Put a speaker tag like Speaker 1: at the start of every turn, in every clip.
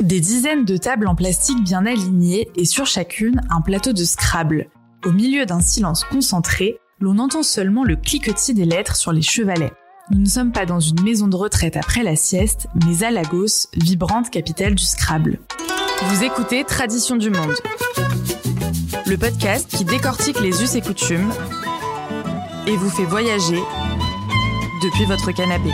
Speaker 1: Des dizaines de tables en plastique bien alignées et sur chacune un plateau de Scrabble. Au milieu d'un silence concentré, l'on entend seulement le cliquetis des lettres sur les chevalets. Nous ne sommes pas dans une maison de retraite après la sieste, mais à Lagos, vibrante capitale du Scrabble. Vous écoutez Tradition du Monde, le podcast qui décortique les us et coutumes et vous fait voyager depuis votre canapé.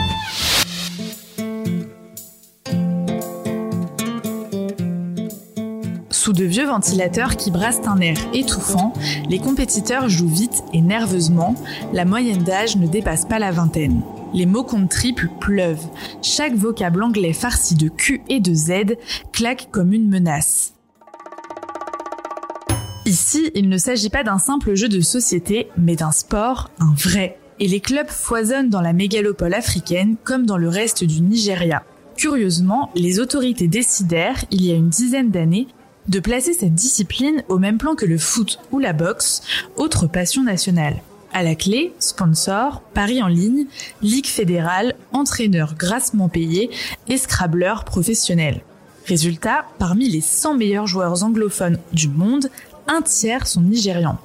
Speaker 1: Sous de vieux ventilateurs qui brassent un air étouffant, les compétiteurs jouent vite et nerveusement, la moyenne d'âge ne dépasse pas la vingtaine. Les mots compte triple pleuvent. Chaque vocable anglais farci de Q et de Z claque comme une menace. Ici, il ne s'agit pas d'un simple jeu de société, mais d'un sport, un vrai. Et les clubs foisonnent dans la mégalopole africaine comme dans le reste du Nigeria. Curieusement, les autorités décidèrent, il y a une dizaine d'années, de placer cette discipline au même plan que le foot ou la boxe, autre passion nationale. À la clé, sponsor, paris en ligne, ligue fédérale, entraîneur grassement payé et scrabbleur professionnel. Résultat, parmi les 100 meilleurs joueurs anglophones du monde, un tiers sont nigérians.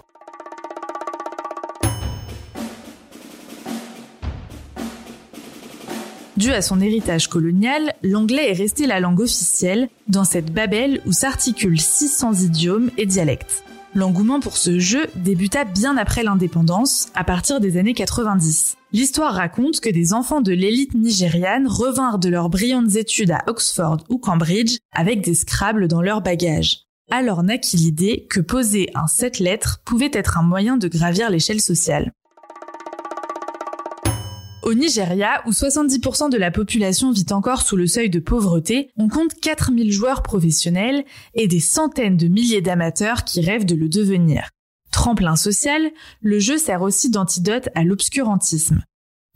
Speaker 1: Dû à son héritage colonial, l'anglais est resté la langue officielle dans cette Babel où s'articulent 600 idiomes et dialectes. L'engouement pour ce jeu débuta bien après l'indépendance, à partir des années 90. L'histoire raconte que des enfants de l'élite nigériane revinrent de leurs brillantes études à Oxford ou Cambridge avec des Scrabble dans leur bagage. Alors naquit l'idée que poser un sept lettres pouvait être un moyen de gravir l'échelle sociale. Au Nigeria, où 70% de la population vit encore sous le seuil de pauvreté, on compte 4000 joueurs professionnels et des centaines de milliers d'amateurs qui rêvent de le devenir. Tremplin social, le jeu sert aussi d'antidote à l'obscurantisme.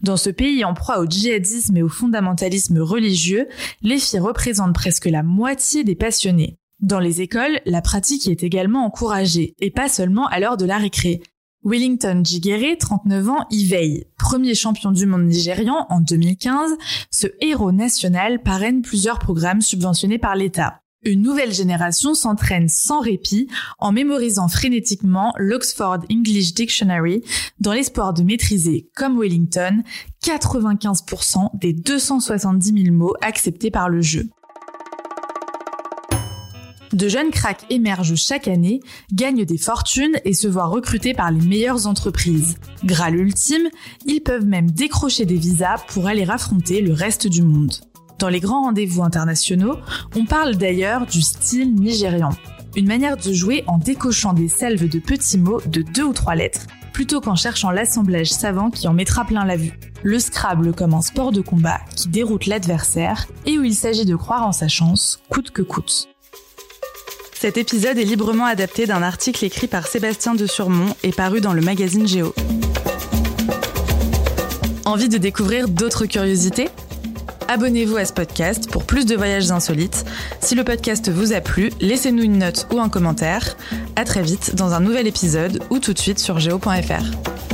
Speaker 1: Dans ce pays en proie au djihadisme et au fondamentalisme religieux, les filles représentent presque la moitié des passionnés. Dans les écoles, la pratique est également encouragée, et pas seulement à l'heure de la récré. Wellington Jigere, 39 ans, y veille. Premier champion du monde nigérian en 2015, ce héros national parraine plusieurs programmes subventionnés par l'État. Une nouvelle génération s'entraîne sans répit en mémorisant frénétiquement l'Oxford English Dictionary dans l'espoir de maîtriser, comme Wellington, 95% des 270 000 mots acceptés par le jeu. De jeunes cracks émergent chaque année, gagnent des fortunes et se voient recrutés par les meilleures entreprises. Graal ultime, ils peuvent même décrocher des visas pour aller affronter le reste du monde. Dans les grands rendez-vous internationaux, on parle d'ailleurs du style nigérian. Une manière de jouer en décochant des salves de petits mots de deux ou trois lettres, plutôt qu'en cherchant l'assemblage savant qui en mettra plein la vue. Le Scrabble comme un sport de combat qui déroute l'adversaire et où il s'agit de croire en sa chance, coûte que coûte. Cet épisode est librement adapté d'un article écrit par Sébastien de Surmont et paru dans le magazine Géo. Envie de découvrir d'autres curiosités? Abonnez-vous à ce podcast pour plus de voyages insolites. Si le podcast vous a plu, laissez-nous une note ou un commentaire. À très vite dans un nouvel épisode ou tout de suite sur géo.fr.